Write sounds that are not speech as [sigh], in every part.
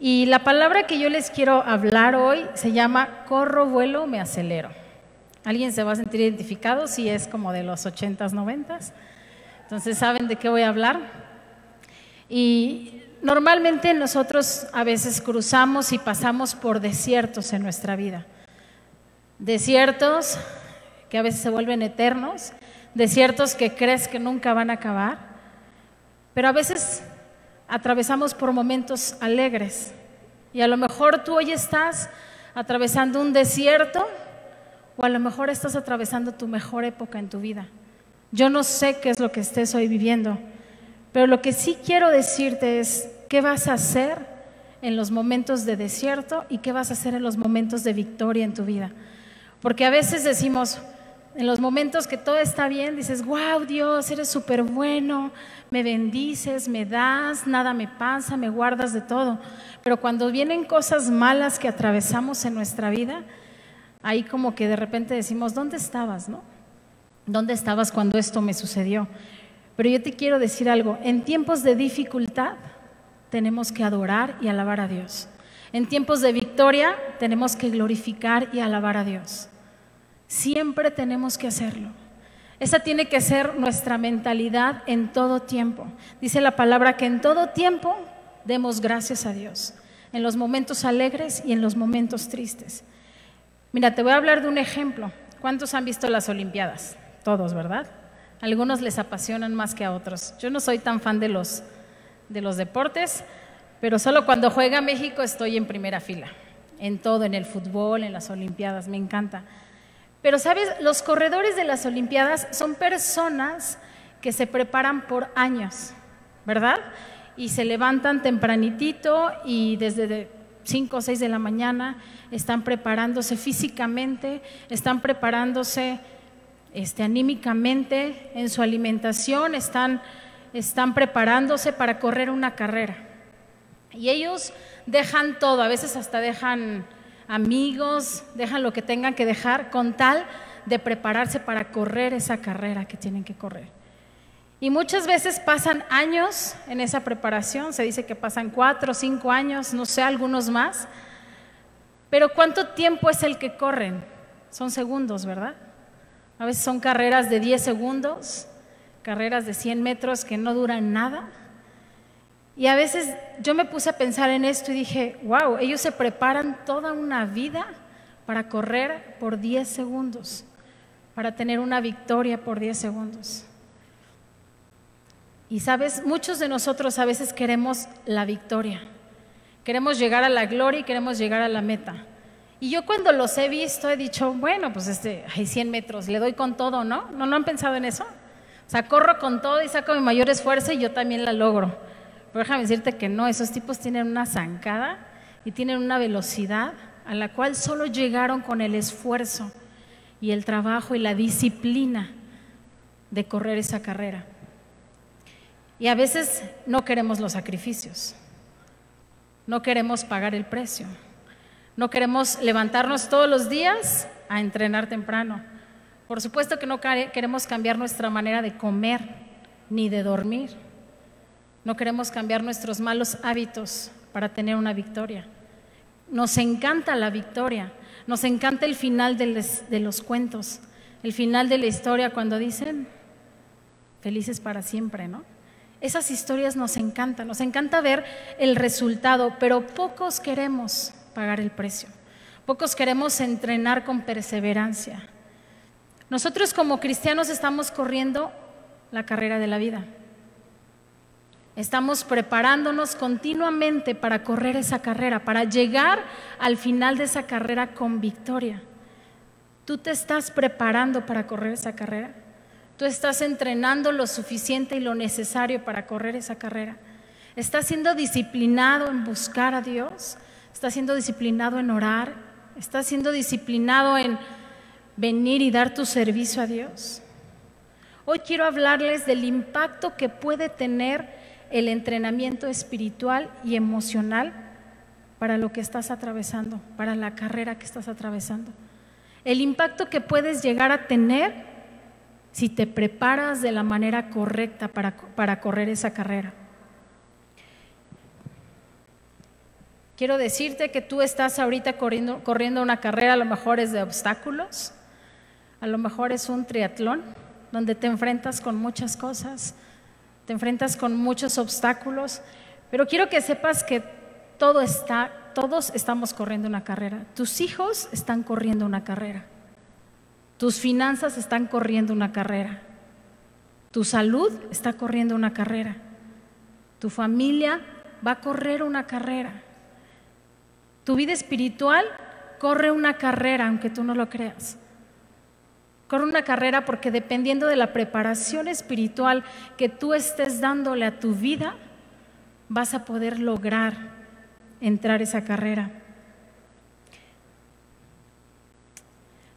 Y la palabra que yo les quiero hablar hoy se llama corro, vuelo, me acelero. ¿Alguien se va a sentir identificado si es como de los 80s, 90s? Entonces, ¿saben de qué voy a hablar? Y normalmente nosotros a veces cruzamos y pasamos por desiertos en nuestra vida. Desiertos que a veces se vuelven eternos, desiertos que crees que nunca van a acabar, pero a veces atravesamos por momentos alegres. Y a lo mejor tú hoy estás atravesando un desierto o a lo mejor estás atravesando tu mejor época en tu vida. Yo no sé qué es lo que estés hoy viviendo, pero lo que sí quiero decirte es qué vas a hacer en los momentos de desierto y qué vas a hacer en los momentos de victoria en tu vida. Porque a veces decimos, en los momentos que todo está bien, dices, wow Dios, eres súper bueno, me bendices, me das, nada me pasa, me guardas de todo. Pero cuando vienen cosas malas que atravesamos en nuestra vida, ahí como que de repente decimos, ¿dónde estabas, no? ¿Dónde estabas cuando esto me sucedió? Pero yo te quiero decir algo, en tiempos de dificultad tenemos que adorar y alabar a Dios. En tiempos de victoria tenemos que glorificar y alabar a Dios. Siempre tenemos que hacerlo. Esa tiene que ser nuestra mentalidad en todo tiempo. Dice la palabra que en todo tiempo demos gracias a Dios, en los momentos alegres y en los momentos tristes. Mira, te voy a hablar de un ejemplo. ¿Cuántos han visto las Olimpiadas? Todos, ¿verdad? Algunos les apasionan más que a otros. Yo no soy tan fan de los, de los deportes, pero solo cuando juega México estoy en primera fila, en todo, en el fútbol, en las Olimpiadas, me encanta. Pero, ¿sabes? Los corredores de las Olimpiadas son personas que se preparan por años, ¿verdad? Y se levantan tempranitito y desde 5 o 6 de la mañana están preparándose físicamente, están preparándose este, anímicamente en su alimentación, están, están preparándose para correr una carrera. Y ellos dejan todo, a veces hasta dejan amigos, dejan lo que tengan que dejar con tal de prepararse para correr esa carrera que tienen que correr. Y muchas veces pasan años en esa preparación, se dice que pasan cuatro cinco años, no sé, algunos más, pero ¿cuánto tiempo es el que corren? Son segundos, ¿verdad? A veces son carreras de 10 segundos, carreras de 100 metros que no duran nada. Y a veces yo me puse a pensar en esto y dije, wow, ellos se preparan toda una vida para correr por 10 segundos, para tener una victoria por 10 segundos. Y sabes, muchos de nosotros a veces queremos la victoria, queremos llegar a la gloria y queremos llegar a la meta. Y yo cuando los he visto he dicho, bueno, pues este, hay 100 metros, le doy con todo, ¿no? ¿No, no han pensado en eso? O sea, corro con todo y saco mi mayor esfuerzo y yo también la logro. Pero déjame decirte que no, esos tipos tienen una zancada y tienen una velocidad a la cual solo llegaron con el esfuerzo y el trabajo y la disciplina de correr esa carrera. Y a veces no queremos los sacrificios, no queremos pagar el precio, no queremos levantarnos todos los días a entrenar temprano. Por supuesto que no queremos cambiar nuestra manera de comer ni de dormir. No queremos cambiar nuestros malos hábitos para tener una victoria. Nos encanta la victoria, nos encanta el final de, los cuentos, el final de la historia cuando dicen felices para siempre, ¿no? Esas historias nos encantan, nos encanta ver el resultado, pero pocos queremos pagar el precio, pocos queremos entrenar con perseverancia. Nosotros como cristianos estamos corriendo la carrera de la vida. Estamos preparándonos continuamente para correr esa carrera, para llegar al final de esa carrera con victoria. ¿Tú te estás preparando para correr esa carrera? ¿Tú estás entrenando lo suficiente y lo necesario para correr esa carrera? ¿Estás siendo disciplinado en buscar a Dios? ¿Estás siendo disciplinado en orar? ¿Estás siendo disciplinado en venir y dar tu servicio a Dios? Hoy quiero hablarles del impacto que puede tener el entrenamiento espiritual y emocional para lo que estás atravesando, para la carrera que estás atravesando. El impacto que puedes llegar a tener si te preparas de la manera correcta para, para correr esa carrera. Quiero decirte que tú estás ahorita corriendo, corriendo una carrera, a lo mejor es de obstáculos, a lo mejor es un triatlón, donde te enfrentas con muchas cosas, te enfrentas con muchos obstáculos, pero quiero que sepas que todo está, todos estamos corriendo una carrera. Tus hijos están corriendo una carrera. Tus finanzas están corriendo una carrera. Tu salud está corriendo una carrera. Tu familia va a correr una carrera. Tu vida espiritual corre una carrera, aunque tú no lo creas. Corre una carrera porque dependiendo de la preparación espiritual que tú estés dándole a tu vida, vas a poder lograr entrar esa carrera.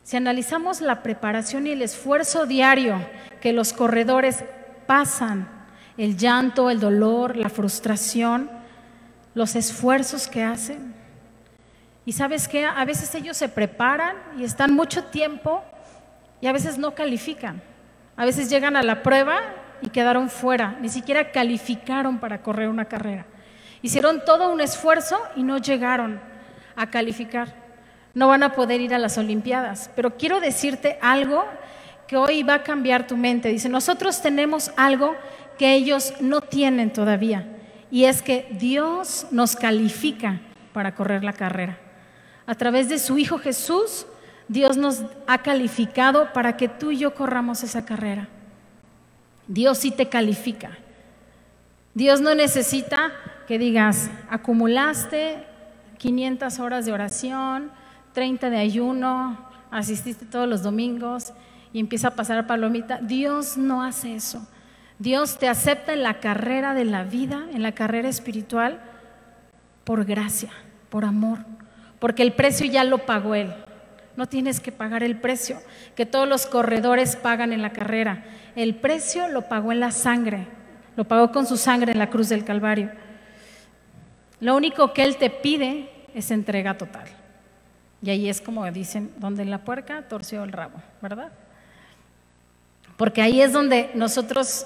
Si analizamos la preparación y el esfuerzo diario que los corredores pasan, el llanto, el dolor, la frustración, los esfuerzos que hacen, y sabes que a veces ellos se preparan y están mucho tiempo y a veces no califican. A veces llegan a la prueba y quedaron fuera, ni siquiera calificaron para correr una carrera. Hicieron todo un esfuerzo y no llegaron a calificar. No van a poder ir a las Olimpiadas. Pero quiero decirte algo que hoy va a cambiar tu mente. Dice, nosotros tenemos algo que ellos no tienen todavía. Y es que Dios nos califica para correr la carrera. A través de su Hijo Jesús, Dios nos ha calificado para que tú y yo corramos esa carrera. Dios sí te califica. Dios no necesita que digas, acumulaste 500 horas de oración, 30 de ayuno, asististe todos los domingos y empieza a pasar palomita. Dios no hace eso. Dios te acepta en la carrera de la vida, en la carrera espiritual, por gracia, por amor porque el precio ya lo pagó Él. No tienes que pagar el precio que todos los corredores pagan en la carrera. El precio lo pagó en la sangre, lo pagó con su sangre en la cruz del Calvario. Lo único que Él te pide es entrega total. Y ahí es como dicen, donde la puerca torció el rabo, ¿verdad? Porque ahí es donde nosotros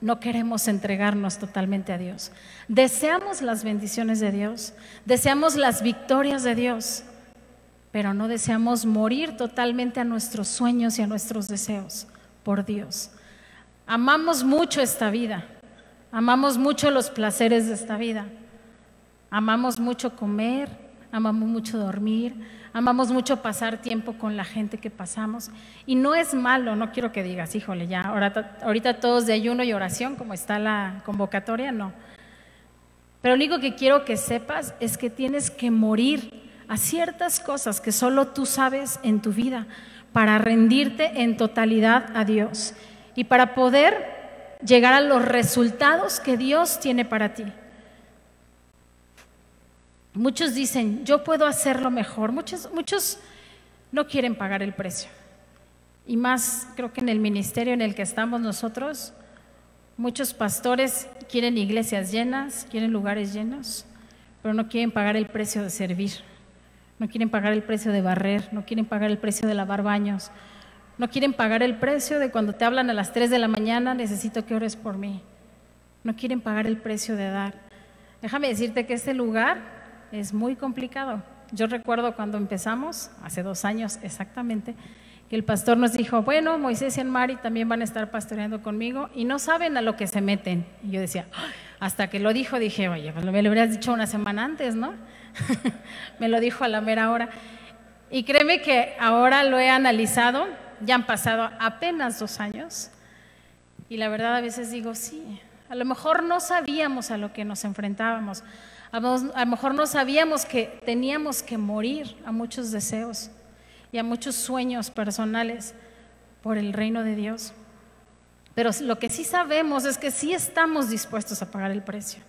no queremos entregarnos totalmente a Dios. Deseamos las bendiciones de Dios, deseamos las victorias de Dios, pero no deseamos morir totalmente a nuestros sueños y a nuestros deseos por Dios. Amamos mucho esta vida, amamos mucho los placeres de esta vida, amamos mucho comer, amamos mucho dormir, amamos mucho pasar tiempo con la gente que pasamos. Y no es malo, no quiero que digas, híjole, ya, ahorita, todos de ayuno y oración, como está la convocatoria, no. Pero lo único que quiero que sepas es que tienes que morir a ciertas cosas que solo tú sabes en tu vida para rendirte en totalidad a Dios y para poder llegar a los resultados que Dios tiene para ti. Muchos dicen, yo puedo hacerlo mejor. Muchos, muchos no quieren pagar el precio. Y más creo que en el ministerio en el que estamos nosotros, muchos pastores quieren iglesias llenas, quieren lugares llenos, pero no quieren pagar el precio de servir. No quieren pagar el precio de barrer, no quieren pagar el precio de lavar baños, no quieren pagar el precio de cuando te hablan a las 3 de la mañana, necesito que ores por mí. No quieren pagar el precio de dar. Déjame decirte que este lugar es muy complicado. Yo recuerdo cuando empezamos, hace dos años exactamente, que el pastor nos dijo, bueno, Moisés y Mari también van a estar pastoreando conmigo y no saben a lo que se meten. Y yo decía, ah", hasta que lo dijo, dije, oye, me lo hubieras dicho una semana antes, ¿no? [laughs] me lo dijo a la mera hora. Y créeme que ahora lo he analizado, ya han pasado apenas dos años, y la verdad a veces digo, sí, a lo mejor no sabíamos a lo que nos enfrentábamos. A lo mejor no sabíamos que teníamos que morir a muchos deseos y a muchos sueños personales por el reino de Dios. Pero lo que sí sabemos es que sí estamos dispuestos a pagar el precio.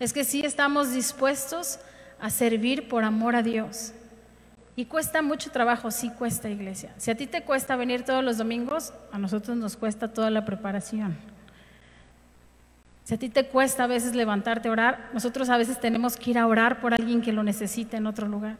Es que sí estamos dispuestos a servir por amor a Dios. Y cuesta mucho trabajo, sí cuesta iglesia. Si a ti te cuesta venir todos los domingos, a nosotros nos cuesta toda la preparación. Si a ti te cuesta a veces levantarte a orar, nosotros a veces tenemos que ir a orar por alguien que lo necesita en otro lugar.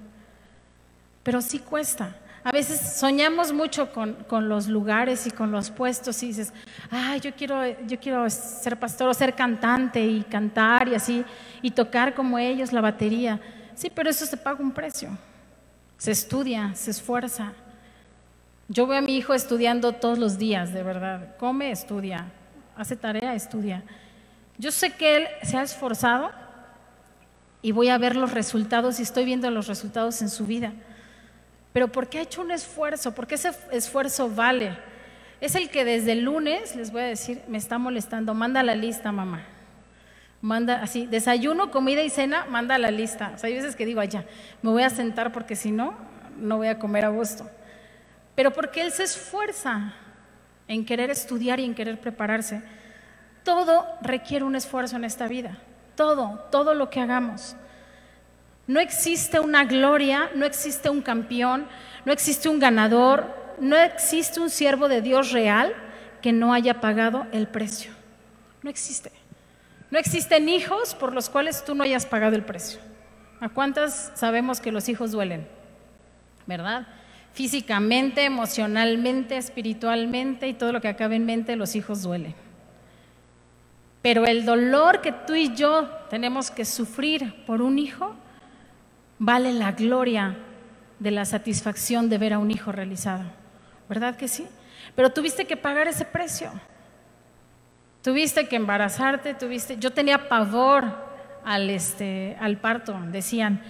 Pero sí cuesta. A veces soñamos mucho con, con, los lugares y con los puestos y dices, ay, yo quiero, yo quiero ser pastor o ser cantante y cantar y así, y tocar como ellos la batería. Sí, pero eso se paga un precio. Se estudia, se esfuerza. Yo veo a mi hijo estudiando todos los días, de verdad. Come, estudia. Hace tarea, estudia. Yo sé que él se ha esforzado y voy a ver los resultados y estoy viendo los resultados en su vida. Pero porque ha hecho un esfuerzo, porque ese esfuerzo vale. Es el que desde el lunes, les voy a decir, me está molestando. Manda la lista, mamá. Manda así, desayuno, comida y cena, manda la lista. O sea, hay veces que digo, allá, me voy a sentar porque si no, no voy a comer a gusto. Pero porque él se esfuerza en querer estudiar y en querer prepararse. Todo requiere un esfuerzo en esta vida. Todo, todo lo que hagamos. No existe una gloria, no existe un campeón, no existe un ganador, no existe un siervo de Dios real que no haya pagado el precio. No existe. No existen hijos por los cuales tú no hayas pagado el precio. ¿A cuántas sabemos que los hijos duelen? ¿Verdad? Físicamente, emocionalmente, espiritualmente y todo lo que acabe en mente, los hijos duelen. Pero el dolor que tú y yo tenemos que sufrir por un hijo vale la gloria de la satisfacción de ver a un hijo realizado. ¿Verdad que sí? Pero tuviste que pagar ese precio. Tuviste que embarazarte, tuviste, yo tenía pavor al este al parto, decían,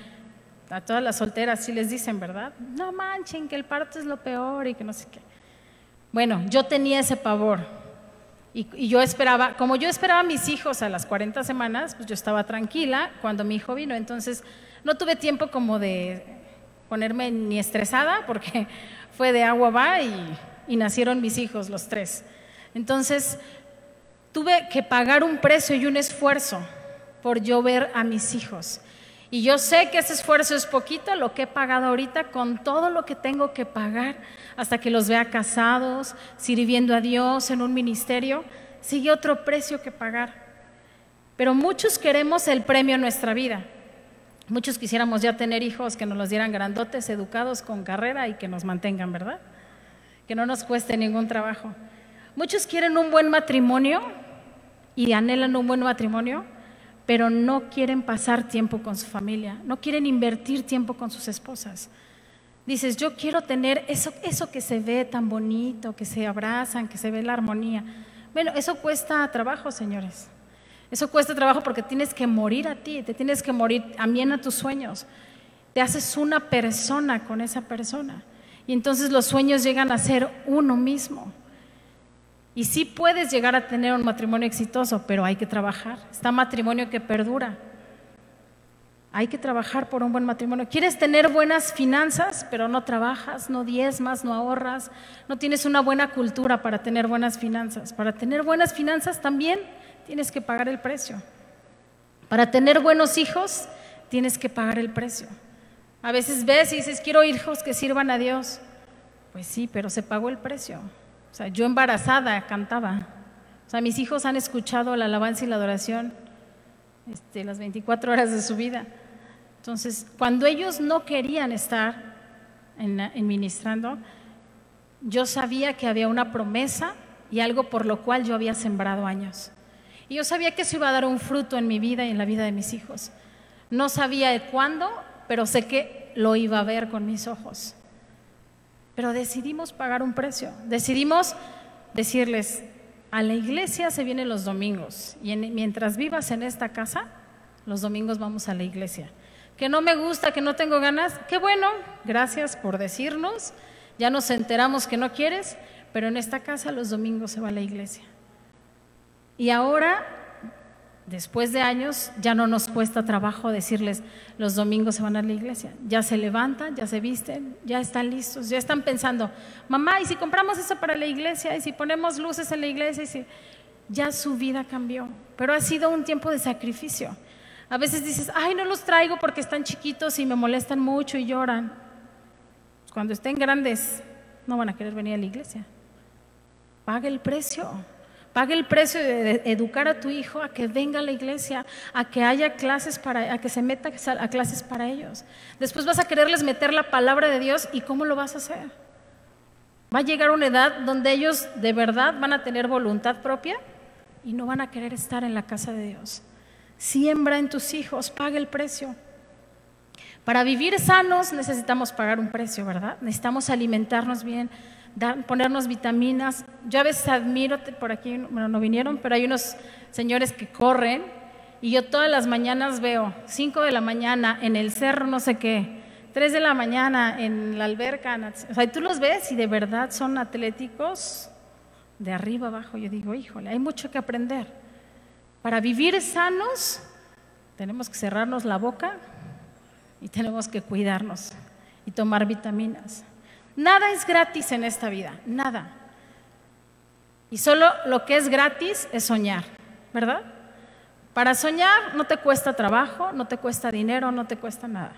a todas las solteras sí les dicen, ¿verdad? No manchen que el parto es lo peor y que no sé qué. Bueno, yo tenía ese pavor. Y, yo esperaba, como yo esperaba a mis hijos a las 40 semanas, pues yo estaba tranquila cuando mi hijo vino. Entonces no tuve tiempo como de ponerme ni estresada porque [laughs] fue de agua va y, y nacieron mis hijos, los tres. Entonces tuve que pagar un precio y un esfuerzo por yo ver a mis hijos. Y yo sé que ese esfuerzo es poquito, lo que he pagado ahorita, con todo lo que tengo que pagar hasta que los vea casados, sirviendo a Dios en un ministerio, sigue otro precio que pagar. Pero muchos queremos el premio en nuestra vida. Muchos quisiéramos ya tener hijos que nos los dieran grandotes, educados, con carrera y que nos mantengan, ¿verdad? Que no nos cueste ningún trabajo. Muchos quieren un buen matrimonio y anhelan un buen matrimonio, pero no quieren pasar tiempo con su familia, no quieren invertir tiempo con sus esposas. Dices, yo quiero tener eso, eso que se ve tan bonito, que se abrazan, que se ve la armonía. Bueno, eso cuesta trabajo, señores. Eso cuesta trabajo porque tienes que morir a ti, te tienes que morir también a tus sueños. Te haces una persona con esa persona. Y entonces los sueños llegan a ser uno mismo. Y sí puedes llegar a tener un matrimonio exitoso, pero hay que trabajar. Está matrimonio que perdura. Hay que trabajar por un buen matrimonio. ¿Quieres tener buenas finanzas, pero no trabajas, no diezmas, no ahorras? No tienes una buena cultura para tener buenas finanzas. Para tener buenas finanzas también tienes que pagar el precio. Para tener buenos hijos, tienes que pagar el precio. A veces ves y dices, quiero hijos que sirvan a Dios. Pues sí, pero se pagó el precio. O sea, yo embarazada cantaba. O sea, mis hijos han escuchado la alabanza y la adoración este, las 24 horas de su vida. Entonces, cuando ellos no querían estar en, ministrando, yo sabía que había una promesa y algo por lo cual yo había sembrado años. Y yo sabía que eso iba a dar un fruto en mi vida y en la vida de mis hijos. No sabía de cuándo, pero sé que lo iba a ver con mis ojos. Pero decidimos pagar un precio, decidimos decirles, a la iglesia se vienen los domingos y mientras vivas en esta casa, los domingos vamos a la iglesia. Que no me gusta, que no tengo ganas, qué bueno, gracias por decirnos, ya nos enteramos que no quieres, pero en esta casa los domingos se va a la iglesia. Y ahora después de años, ya no nos cuesta trabajo decirles, los domingos se van a la iglesia. Ya se levantan, ya se visten, ya están listos, ya están pensando, mamá, ¿y si compramos eso para la iglesia? ¿Y si ponemos luces en la iglesia? ¿Y si... Ya su vida cambió, pero ha sido un tiempo de sacrificio. A veces dices, ay, no los traigo porque están chiquitos y me molestan mucho y lloran. Cuando estén grandes, no van a querer venir a la iglesia. Paga el precio. Pague el precio de educar a tu hijo a que venga a la iglesia, a que haya clases para, a que se meta a clases para ellos. Después vas a quererles meter la palabra de Dios y ¿cómo lo vas a hacer? Va a llegar una edad donde ellos de verdad van a tener voluntad propia y no van a querer estar en la casa de Dios. Siembra en tus hijos, paga el precio. Para vivir sanos necesitamos pagar un precio, ¿verdad? Necesitamos alimentarnos bien, ponernos vitaminas. Yo a veces admiro, por aquí, bueno, no vinieron, pero hay unos señores que corren y yo todas las mañanas veo 5 de la mañana en el cerro, no sé qué, 3 de la mañana en la alberca. O sea, tú los ves y de verdad son atléticos de arriba abajo. Yo digo, híjole, hay mucho que aprender. Para vivir sanos tenemos que cerrarnos la boca y tenemos que cuidarnos y tomar vitaminas. Nada es gratis en esta vida, nada. Y solo lo que es gratis es soñar, ¿verdad? Para soñar no te cuesta trabajo, no te cuesta dinero, no te cuesta nada.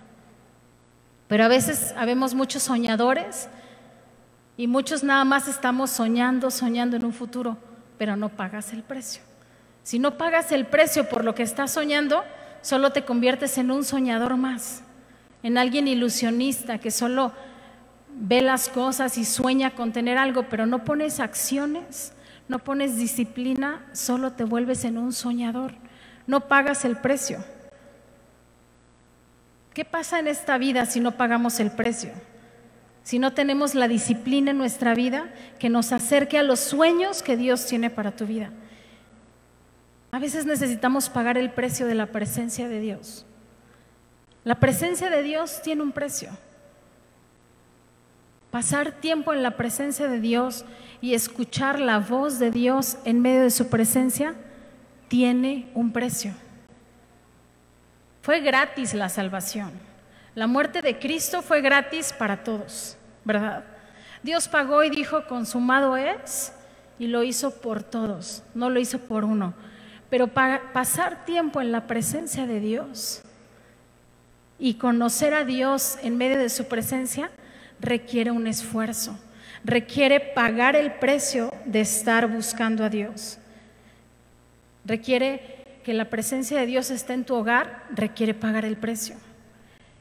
Pero a veces habemos muchos soñadores y muchos nada más estamos soñando, soñando en un futuro, pero no pagas el precio. Si no pagas el precio por lo que estás soñando, solo te conviertes en un soñador más, en alguien ilusionista que solo ve las cosas y sueña con tener algo, pero no pones acciones, no pones disciplina, solo te vuelves en un soñador no pagas el precio. ¿Qué pasa en esta vida si no pagamos el precio? Si no tenemos la disciplina en nuestra vida que nos acerque a los sueños que Dios tiene para tu vida. A veces necesitamos pagar el precio de la presencia de Dios. La presencia de Dios tiene un precio. Pasar tiempo en la presencia de Dios y escuchar la voz de Dios en medio de su presencia tiene un precio. Fue gratis la salvación. La muerte de Cristo fue gratis para todos, ¿verdad? Dios pagó y dijo, consumado es, y lo hizo por todos, no lo hizo por uno. Pero para pasar tiempo en la presencia de Dios y conocer a Dios en medio de su presencia requiere un esfuerzo, requiere pagar el precio de estar buscando a Dios. Requiere que la presencia de Dios esté en tu hogar, requiere pagar el precio.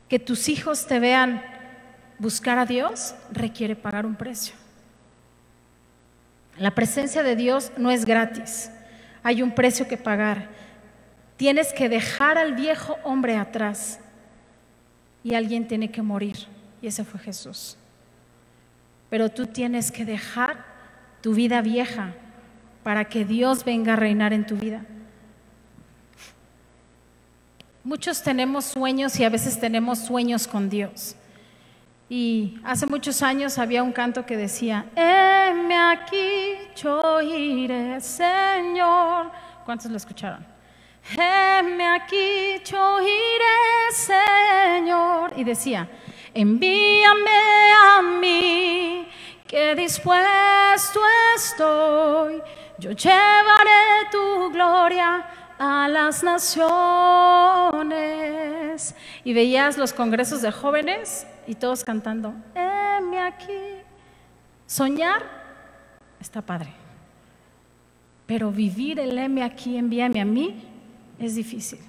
Que tus hijos te vean buscar a Dios, requiere pagar un precio. La presencia de Dios no es gratis, hay un precio que pagar. Tienes que dejar al viejo hombre atrás y alguien tiene que morir, y ese fue Jesús. Pero tú tienes que dejar tu vida vieja para que Dios venga a reinar en tu vida. Muchos tenemos sueños y a veces tenemos sueños con Dios. Y hace muchos años había un canto que decía, heme aquí, yo iré, Señor. ¿Cuántos lo escucharon? Heme aquí, yo iré, Señor. Y decía, envíame a mí, que dispuesto estoy yo llevaré tu gloria a las naciones. Y veías los congresos de jóvenes y todos cantando, heme aquí. Soñar está padre, pero vivir el heme aquí, envíame a mí, es difícil.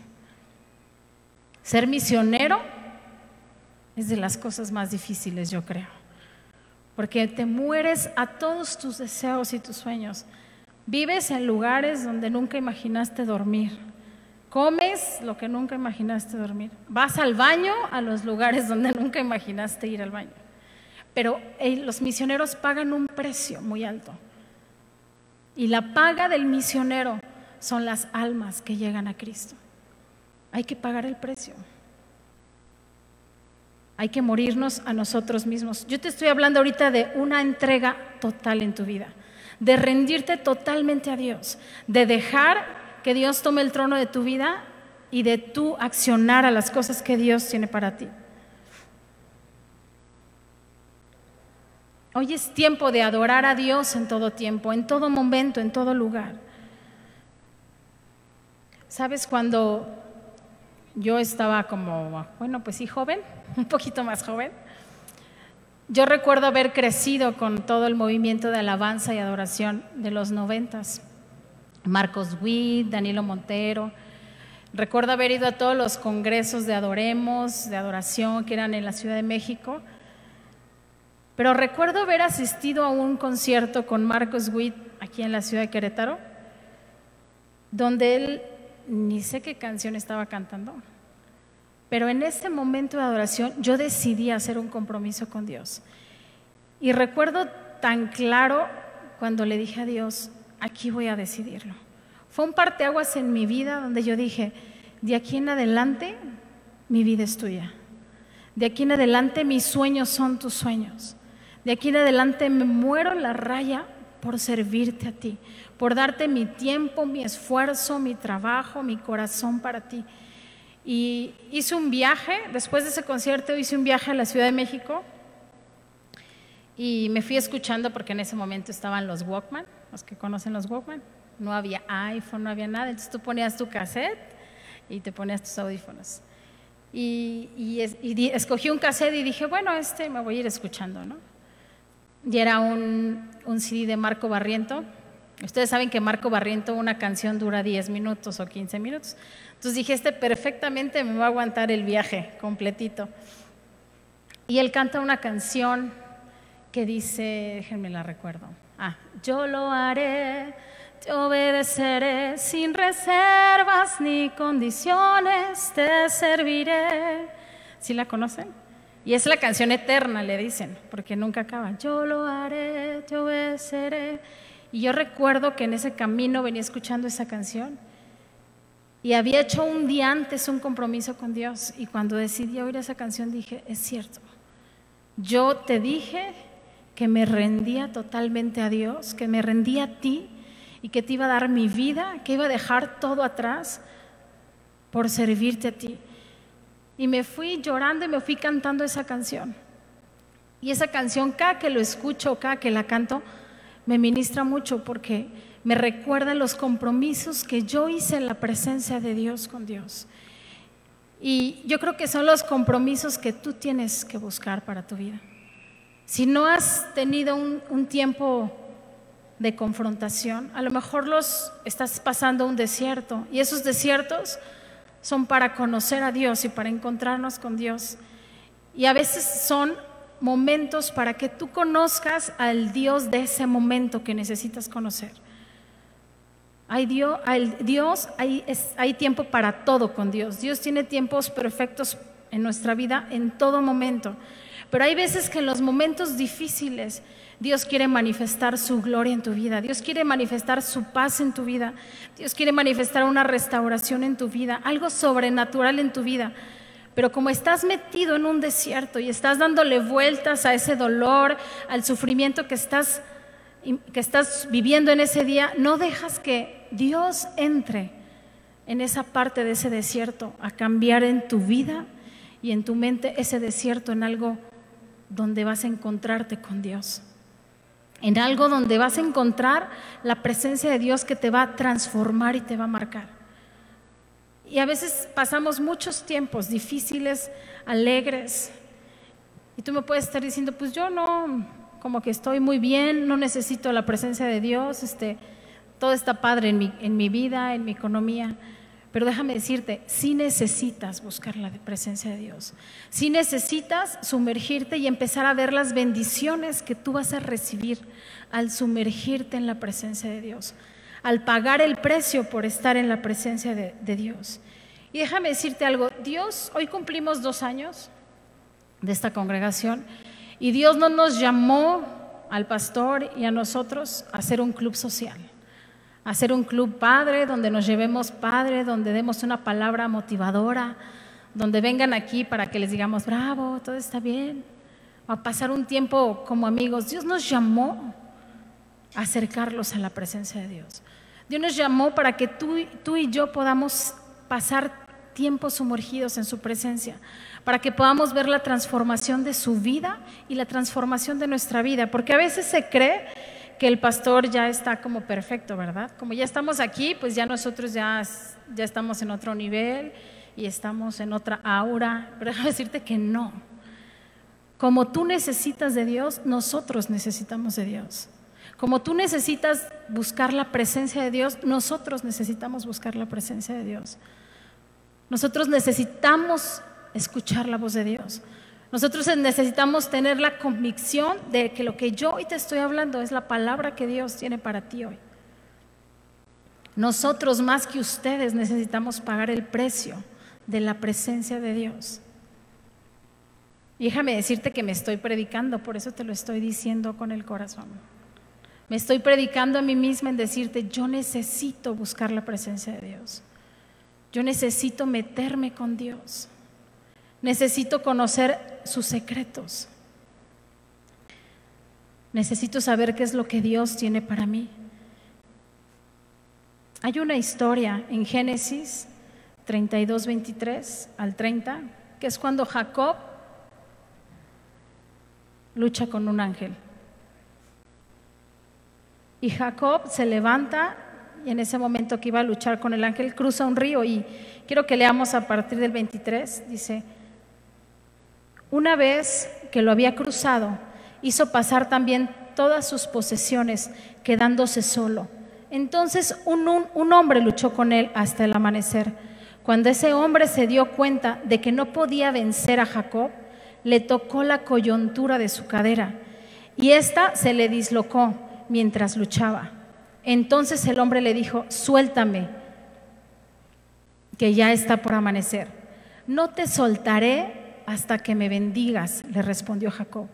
Ser misionero es de las cosas más difíciles, yo creo, porque te mueres a todos tus deseos y tus sueños. Vives en lugares donde nunca imaginaste dormir. Comes lo que nunca imaginaste dormir. Vas al baño a los lugares donde [laughs] nunca imaginaste ir al baño. Pero los misioneros pagan un precio muy alto. Y la paga del misionero son las almas que llegan a Cristo. Hay que pagar el precio. Hay que morirnos a nosotros mismos. Yo te estoy hablando ahorita de una entrega total en tu vida de rendirte totalmente a Dios, de dejar que Dios tome el trono de tu vida y de tú accionar a las cosas que Dios tiene para ti. Hoy es tiempo de adorar a Dios en todo tiempo, en todo momento, en todo lugar. ¿Sabes cuando yo estaba como, bueno, pues sí, joven, [laughs] un poquito más joven? Yo recuerdo haber crecido con todo el movimiento de alabanza y adoración de los noventas. Marcos Witt, Danilo Montero. Recuerdo haber ido a todos los congresos de Adoremos, de adoración que eran en la Ciudad de México. Pero recuerdo haber asistido a un concierto con Marcos Witt aquí en la ciudad de Querétaro, donde él ni sé qué canción estaba cantando, Pero en ese momento de adoración yo decidí hacer un compromiso con Dios. Y recuerdo tan claro cuando le dije a Dios, aquí voy a decidirlo. Fue un parteaguas en mi vida donde yo dije, de aquí en adelante mi vida es tuya. De aquí en adelante mis sueños son tus sueños. De aquí en adelante me muero la raya por servirte a ti, por darte mi tiempo, mi esfuerzo, mi trabajo, mi corazón para ti. Y hice un viaje, después de ese concierto hice un viaje a la Ciudad de México y me fui escuchando porque en ese momento estaban los Walkman, los que conocen los Walkman. No había iPhone, no había nada. Entonces tú ponías tu cassette y te ponías tus audífonos. Y, escogí un cassette y dije, bueno, este me voy a ir escuchando, ¿no? Y era un, un CD de Marco Barriento. Ustedes saben que Marco Barriento una canción dura 10 minutos o 15 minutos. Entonces dije, este perfectamente me va a aguantar el viaje completito. Y él canta una canción que dice, déjenme la recuerdo. Ah, yo lo haré, te obedeceré sin reservas ni condiciones, te serviré. ¿Sí la conocen? Y es la canción eterna, le dicen, porque nunca acaba. Yo lo haré, te obedeceré. Y yo recuerdo que en ese camino venía escuchando esa canción y había hecho un día antes un compromiso con Dios. Y cuando decidí oír esa canción dije, es cierto, yo te dije que me rendía totalmente a Dios, que me rendía a ti y que te iba a dar mi vida, que iba a dejar todo atrás por servirte a ti. Y me fui llorando y me fui cantando esa canción. Y esa canción, cada que lo escucho, cada que la canto, me ministra mucho porque me recuerda los compromisos que yo hice en la presencia de Dios con Dios. Y yo creo que son los compromisos que tú tienes que buscar para tu vida. Si no has tenido un, tiempo de confrontación, a lo mejor los estás pasando un desierto y esos desiertos son para conocer a Dios y para encontrarnos con Dios. Y a veces son momentos para que tú conozcas al Dios de ese momento que necesitas conocer. Hay Dios, Dios hay, hay tiempo para todo con Dios. Dios tiene tiempos perfectos en nuestra vida en todo momento. Pero hay veces que en los momentos difíciles Dios quiere manifestar su gloria en tu vida, Dios quiere manifestar su paz en tu vida, Dios quiere manifestar una restauración en tu vida, algo sobrenatural en tu vida. Pero como estás metido en un desierto y estás dándole vueltas a ese dolor, al sufrimiento que estás, que estás viviendo en ese día, no dejas que Dios entre en esa parte de ese desierto a cambiar en tu vida y en tu mente ese desierto en algo donde vas a encontrarte con Dios. En algo donde vas a encontrar la presencia de Dios que te va a transformar y te va a marcar. Y a veces pasamos muchos tiempos difíciles, alegres. Y tú me puedes estar diciendo, pues yo no, como que estoy muy bien, no necesito la presencia de Dios, este, todo está padre en mi, en mi vida, en mi economía. Pero déjame decirte, si necesitas buscar la presencia de Dios, si necesitas sumergirte y empezar a ver las bendiciones que tú vas a recibir al sumergirte en la presencia de Dios, al pagar el precio por estar en la presencia de, Dios. Y déjame decirte algo, Dios, hoy cumplimos dos años de esta congregación y Dios no nos llamó al pastor y a nosotros a hacer un club social hacer un club padre, donde nos llevemos padre, donde demos una palabra motivadora, donde vengan aquí para que les digamos, bravo, todo está bien, a pasar un tiempo como amigos. Dios nos llamó a acercarlos a la presencia de Dios. Dios nos llamó para que tú, tú y yo podamos pasar tiempos sumergidos en su presencia, para que podamos ver la transformación de su vida y la transformación de nuestra vida, porque a veces se cree que el pastor ya está como perfecto, ¿verdad? Como ya estamos aquí, pues ya nosotros ya, estamos en otro nivel y estamos en otra aura, pero déjame [laughs] decirte que no. Como tú necesitas de Dios, nosotros necesitamos de Dios. Como tú necesitas buscar la presencia de Dios, nosotros necesitamos buscar la presencia de Dios. Nosotros necesitamos escuchar la voz de Dios. Nosotros necesitamos tener la convicción de que lo que yo hoy te estoy hablando es la palabra que Dios tiene para ti hoy. Nosotros más que ustedes necesitamos pagar el precio de la presencia de Dios. Déjame decirte que me estoy predicando, por eso te lo estoy diciendo con el corazón. Me estoy predicando a mí misma en decirte, yo necesito buscar la presencia de Dios. Yo necesito meterme con Dios. Necesito conocer sus secretos. Necesito saber qué es lo que Dios tiene para mí. Hay una historia en Génesis 32, 23 al 30, que es cuando Jacob lucha con un ángel. Y Jacob se levanta y en ese momento que iba a luchar con el ángel cruza un río y quiero que leamos a partir del 23, dice, una vez que lo había cruzado, hizo pasar también todas sus posesiones, quedándose solo. Entonces un, un, hombre luchó con él hasta el amanecer. Cuando ese hombre se dio cuenta de que no podía vencer a Jacob, le tocó la coyuntura de su cadera y ésta se le dislocó mientras luchaba. Entonces el hombre le dijo, suéltame, que ya está por amanecer. No te soltaré hasta que me bendigas, le respondió Jacob.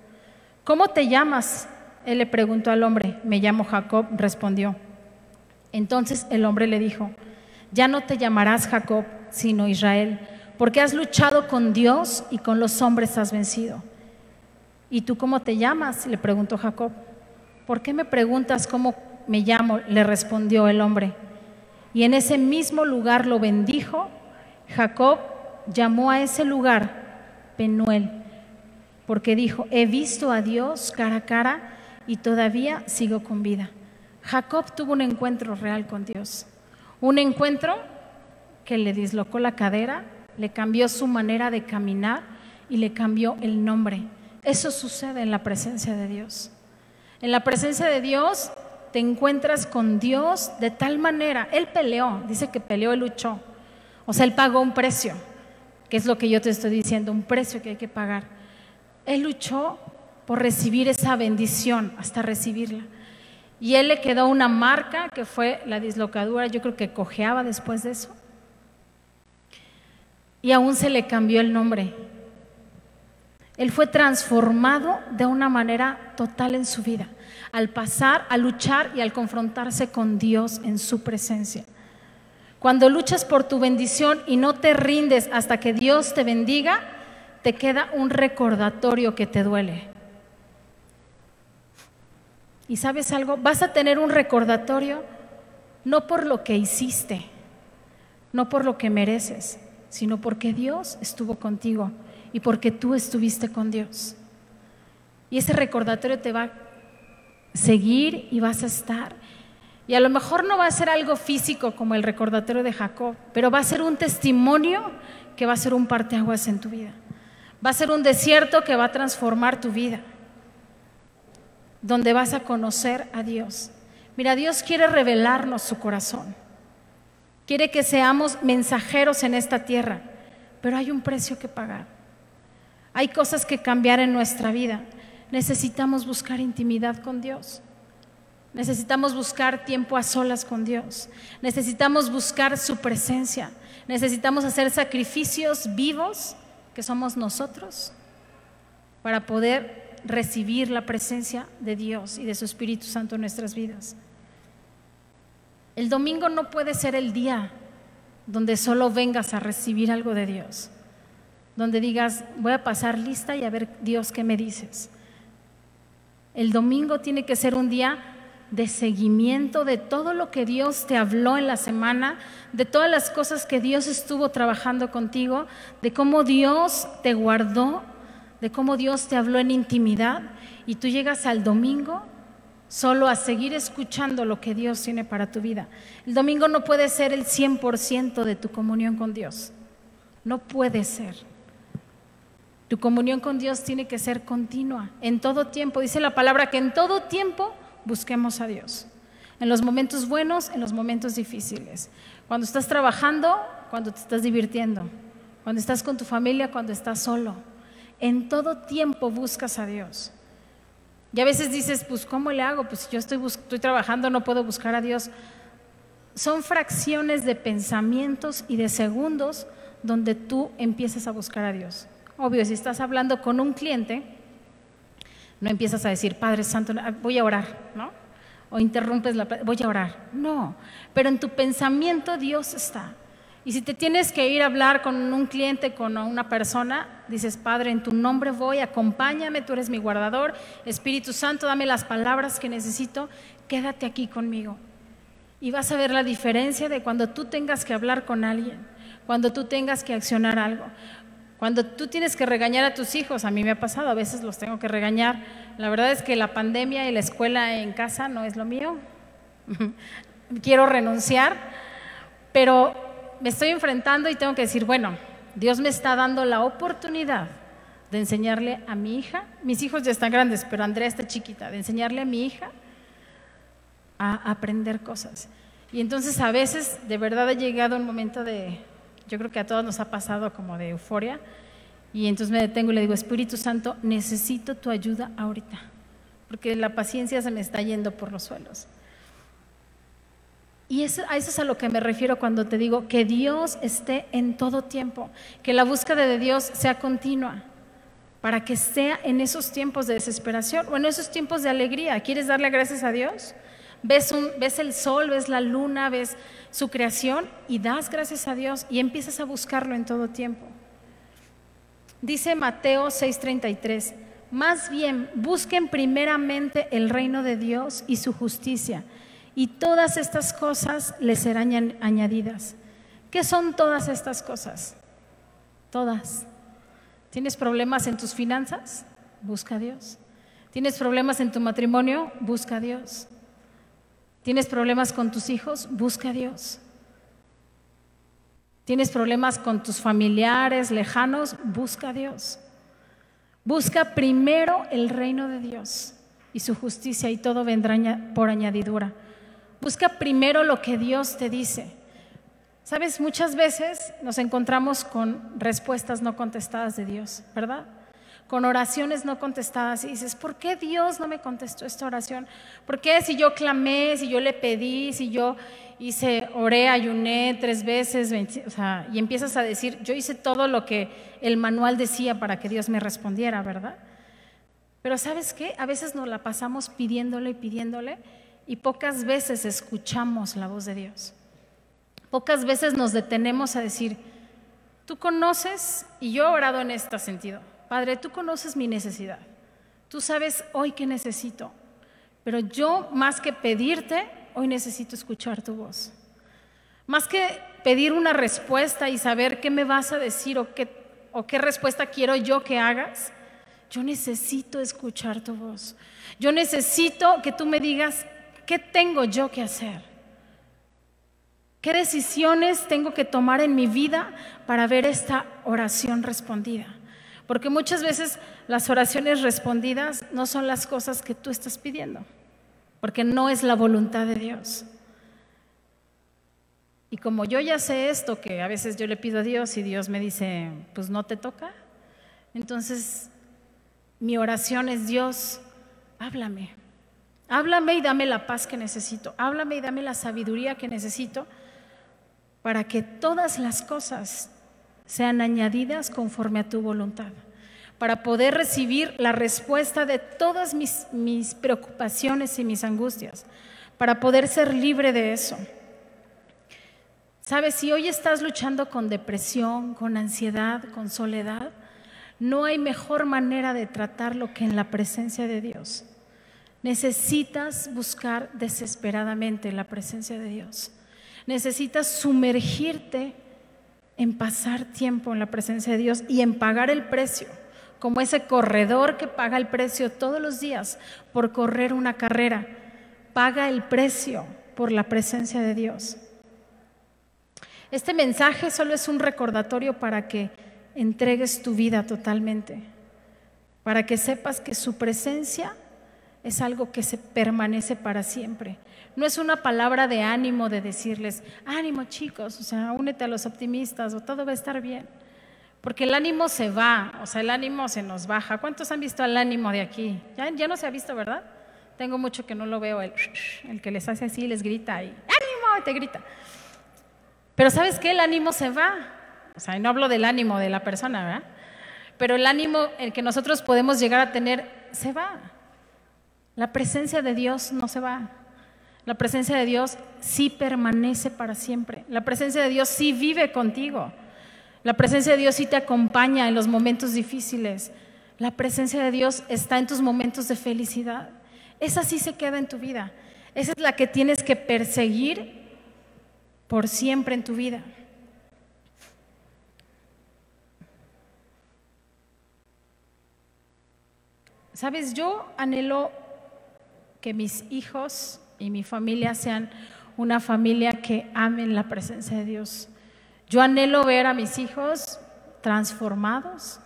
¿Cómo te llamas? Él le preguntó al hombre. Me llamo Jacob, respondió. Entonces el hombre le dijo, ya no te llamarás Jacob, sino Israel, porque has luchado con Dios y con los hombres has vencido. ¿Y tú cómo te llamas? le preguntó Jacob. ¿Por qué me preguntas cómo me llamo? le respondió el hombre. Y en ese mismo lugar lo bendijo. Jacob llamó a ese lugar Penuel, porque dijo, he visto a Dios cara a cara y todavía sigo con vida. Jacob tuvo un encuentro real con Dios, un encuentro que le dislocó la cadera, le cambió su manera de caminar y le cambió el nombre. Eso sucede en la presencia de Dios. En la presencia de Dios te encuentras con Dios de tal manera, Él peleó, dice que peleó y luchó, o sea, Él pagó un precio, que es lo que yo te estoy diciendo, un precio que hay que pagar. Él luchó por recibir esa bendición, hasta recibirla. Y él le quedó una marca que fue la dislocadura, yo creo que cojeaba después de eso. Y aún se le cambió el nombre. Él fue transformado de una manera total en su vida, al pasar, a luchar y al confrontarse con Dios en su presencia. Cuando luchas por tu bendición y no te rindes hasta que Dios te bendiga, te queda un recordatorio que te duele. Y sabes algo, vas a tener un recordatorio no por lo que hiciste, no por lo que mereces, sino porque Dios estuvo contigo y porque tú estuviste con Dios. Y ese recordatorio te va a seguir y vas a estar. Y a lo mejor no va a ser algo físico como el recordatorio de Jacob, pero va a ser un testimonio que va a ser un parteaguas en tu vida. Va a ser un desierto que va a transformar tu vida donde vas a conocer a Dios. Mira, Dios quiere revelarnos su corazón. Quiere que seamos mensajeros en esta tierra, pero hay un precio que pagar. Hay cosas que cambiar en nuestra vida. Necesitamos buscar intimidad con Dios. Necesitamos buscar tiempo a solas con Dios. Necesitamos buscar su presencia. Necesitamos hacer sacrificios vivos, que somos nosotros, para poder recibir la presencia de Dios y de su Espíritu Santo en nuestras vidas. El domingo no puede ser el día donde solo vengas a recibir algo de Dios, donde digas, voy a pasar lista y a ver Dios qué me dices. El domingo tiene que ser un día de seguimiento de todo lo que Dios te habló en la semana, de todas las cosas que Dios estuvo trabajando contigo, de cómo Dios te guardó de cómo Dios te habló en intimidad y tú llegas al domingo solo a seguir escuchando lo que Dios tiene para tu vida. El domingo no puede ser el 100% de tu comunión con Dios. No puede ser. Tu comunión con Dios tiene que ser continua, en todo tiempo. Dice la palabra que en todo tiempo busquemos a Dios. En los momentos buenos, en los momentos difíciles. Cuando estás trabajando, cuando te estás divirtiendo. Cuando estás con tu familia, cuando estás solo en todo tiempo buscas a Dios. Y a veces dices, pues ¿cómo le hago? Pues si yo estoy, estoy trabajando, no puedo buscar a Dios. son fracciones de pensamientos y de segundos donde tú empiezas a buscar a Dios. Obvio, si estás hablando con un cliente, no empiezas a decir, Padre Santo, voy a orar, ¿no? O interrumpes la, voy a orar. No, pero en tu pensamiento Dios está. Y si te tienes que ir a hablar con un cliente, con una persona, dices, Padre, en tu nombre voy, acompáñame, tú eres mi guardador, Espíritu Santo, dame las palabras que necesito, quédate aquí conmigo. Y vas a ver la diferencia de cuando tú tengas que hablar con alguien, cuando tú tengas que accionar algo. Cuando tú tienes que regañar a tus hijos, a mí me ha pasado, a veces los tengo que regañar. La verdad es que la pandemia y la escuela en casa no es lo mío. [laughs] Quiero renunciar, pero me estoy enfrentando y tengo que decir, bueno, Dios me está dando la oportunidad de enseñarle a mi hija, mis hijos ya están grandes, pero Andrea está chiquita, de enseñarle a mi hija a aprender cosas. Y entonces a veces de verdad ha llegado un momento de, yo creo que a todos nos ha pasado como de euforia, y entonces me detengo y le digo, Espíritu Santo, necesito tu ayuda ahorita, porque la paciencia se me está yendo por los suelos. Y a eso es a lo que me refiero cuando te digo que Dios esté en todo tiempo, que la búsqueda de Dios sea continua, para que sea en esos tiempos de desesperación o en esos tiempos de alegría. ¿Quieres darle gracias a Dios? Ves, ves el sol, ves la luna, ves su creación y das gracias a Dios y empiezas a buscarlo en todo tiempo. Dice Mateo 6:33, más bien busquen primeramente el reino de Dios y su justicia y todas estas cosas les serán añadidas. ¿Qué son todas estas cosas? Todas. ¿Tienes problemas en tus finanzas? Busca a Dios. ¿Tienes problemas en tu matrimonio? Busca a Dios. ¿Tienes problemas con tus hijos? Busca a Dios. ¿Tienes problemas con tus familiares lejanos? Busca a Dios. Busca primero el reino de Dios y su justicia y todo vendrá por añadidura. Busca primero lo que Dios te dice. Sabes, muchas veces nos encontramos con respuestas no contestadas de Dios, ¿verdad? Con oraciones no contestadas y dices, ¿por qué Dios no me contestó esta oración? ¿Por qué si yo clamé, si yo le pedí, si yo hice, oré, ayuné tres veces, y empiezas a decir, yo hice todo lo que el manual decía para que Dios me respondiera, ¿verdad? Pero ¿sabes qué? A veces nos la pasamos pidiéndole y pidiéndole y pocas veces escuchamos la voz de Dios. Pocas veces nos detenemos a decir, tú conoces, y yo he orado en este sentido, Padre, tú conoces mi necesidad, tú sabes hoy que necesito, pero yo más que pedirte, hoy necesito escuchar tu voz. Más que pedir una respuesta y saber qué me vas a decir o qué, o qué respuesta quiero yo que hagas, yo necesito escuchar tu voz. Yo necesito que tú me digas ¿Qué tengo yo que hacer? ¿Qué decisiones tengo que tomar en mi vida para ver esta oración respondida? Porque muchas veces las oraciones respondidas no son las cosas que tú estás pidiendo, porque no es la voluntad de Dios. Y como yo ya sé esto, que a veces yo le pido a Dios y Dios me dice, pues no te toca, entonces mi oración es Dios, háblame. Háblame y dame la paz que necesito. Háblame y dame la sabiduría que necesito para que todas las cosas sean añadidas conforme a tu voluntad. Para poder recibir la respuesta de todas mis, mis preocupaciones y mis angustias. Para poder ser libre de eso. Sabes, si hoy estás luchando con depresión, con ansiedad, con soledad, no hay mejor manera de tratarlo que en la presencia de Dios. Necesitas buscar desesperadamente la presencia de Dios. Necesitas sumergirte en pasar tiempo en la presencia de Dios y en pagar el precio, como ese corredor que paga el precio todos los días por correr una carrera. Paga el precio por la presencia de Dios. Este mensaje solo es un recordatorio para que entregues tu vida totalmente, para que sepas que su presencia es algo que se permanece para siempre. No es una palabra de ánimo de decirles, ánimo chicos, o sea, únete a los optimistas o todo va a estar bien. Porque el ánimo se va, o sea, el ánimo se nos baja. ¿Cuántos han visto el ánimo de aquí? Ya, no se ha visto, ¿verdad? Tengo mucho que no lo veo, el, el que les hace así, les grita ahí, ánimo, te grita. Pero ¿sabes qué? El ánimo se va. O sea, no hablo del ánimo de la persona, ¿verdad? Pero el ánimo el que nosotros podemos llegar a tener se va. La presencia de Dios no se va. La presencia de Dios sí permanece para siempre. La presencia de Dios sí vive contigo. La presencia de Dios sí te acompaña en los momentos difíciles. La presencia de Dios está en tus momentos de felicidad. Esa sí se queda en tu vida. Esa es la que tienes que perseguir por siempre en tu vida. Sabes, yo anhelo que mis hijos y mi familia sean una familia que amen la presencia de Dios. Yo anhelo ver a mis hijos transformados,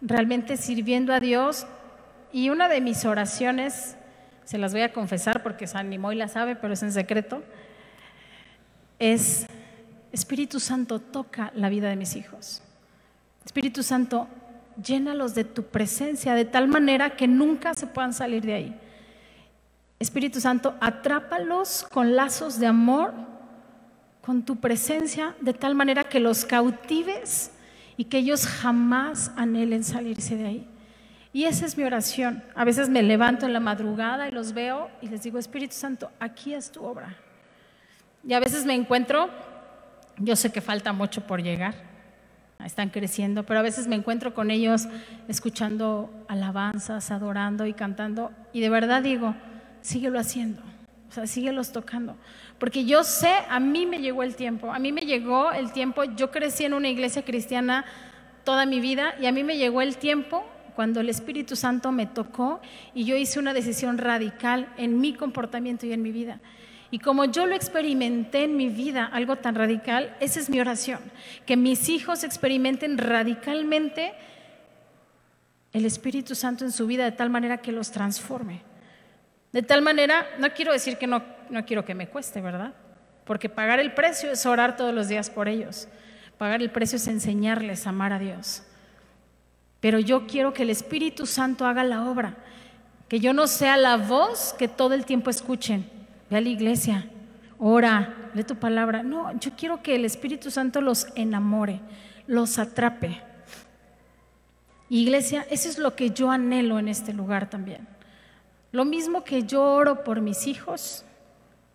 realmente sirviendo a Dios. Y una de mis oraciones, se las voy a confesar porque San Nimoy la sabe, pero es en secreto, es, Espíritu Santo, toca la vida de mis hijos. Espíritu Santo, llénalos de tu presencia de tal manera que nunca se puedan salir de ahí. Espíritu Santo, atrápalos con lazos de amor, con tu presencia, de tal manera que los cautives y que ellos jamás anhelen salirse de ahí. Y esa es mi oración. A veces me levanto en la madrugada y los veo y les digo, Espíritu Santo, aquí es tu obra. Y a veces me encuentro, yo sé que falta mucho por llegar, están creciendo, pero a veces me encuentro con ellos escuchando alabanzas, adorando y cantando. Y de verdad digo, síguelo haciendo, o sea, síguelos tocando. Porque yo sé, a mí me llegó el tiempo, a mí me llegó el tiempo, yo crecí en una iglesia cristiana toda mi vida y a mí me llegó el tiempo cuando el Espíritu Santo me tocó y yo hice una decisión radical en mi comportamiento y en mi vida. Y como yo lo experimenté en mi vida, algo tan radical, esa es mi oración, que mis hijos experimenten radicalmente el Espíritu Santo en su vida de tal manera que los transforme. De tal manera, no quiero decir que no, no quiero que me cueste, ¿verdad? Porque pagar el precio es orar todos los días por ellos. Pagar el precio es enseñarles a amar a Dios. Pero yo quiero que el Espíritu Santo haga la obra, que yo no sea la voz que todo el tiempo escuchen. Ve a la iglesia, ora, lee tu palabra. No, yo quiero que el Espíritu Santo los enamore, los atrape. Iglesia, eso es lo que yo anhelo en este lugar también. Lo mismo que yo oro por mis hijos,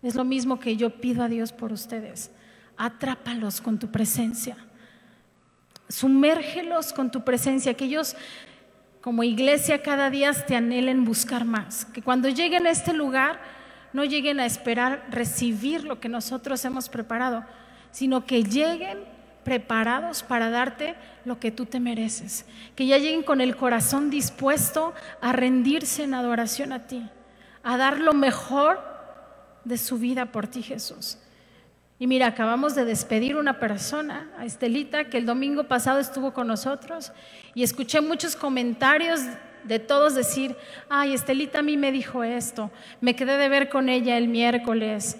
es lo mismo que yo pido a Dios por ustedes. Atrápalos con tu presencia. Sumérgelos con tu presencia, que ellos como iglesia cada día te anhelen buscar más. Que cuando lleguen a este lugar no lleguen a esperar recibir lo que nosotros hemos preparado, sino que lleguen preparados para darte lo que tú te mereces. Que ya lleguen con el corazón dispuesto a rendirse en adoración a ti, a dar lo mejor de su vida por ti, Jesús. Y mira, acabamos de despedir una persona, a Estelita, que el domingo pasado estuvo con nosotros y escuché muchos comentarios de todos decir, ay, Estelita a mí me dijo esto, me quedé de ver con ella el miércoles,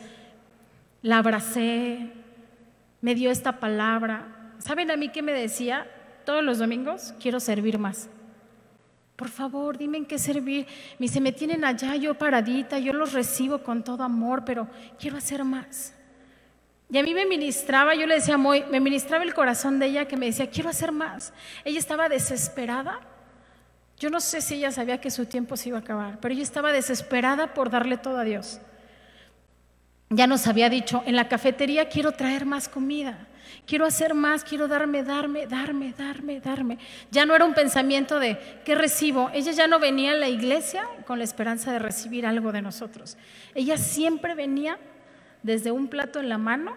la abracé, me dio esta palabra. ¿Saben a mí qué me decía? Todos los domingos quiero servir más. Por favor, dime en qué servir. Me dice, me tienen allá yo paradita, yo los recibo con todo amor, pero quiero hacer más. Y a mí me ministraba, yo le decía, muy, me ministraba el corazón de ella que me decía, quiero hacer más. Ella estaba desesperada. Yo no sé si ella sabía que su tiempo se iba a acabar, pero ella estaba desesperada por darle todo a Dios ya nos había dicho, en la cafetería quiero traer más comida, quiero hacer más, quiero darme, darme, darme, darme, darme. Ya no era un pensamiento de, ¿qué recibo? Ella ya no venía a la iglesia con la esperanza de recibir algo de nosotros. Ella siempre venía desde un plato en la mano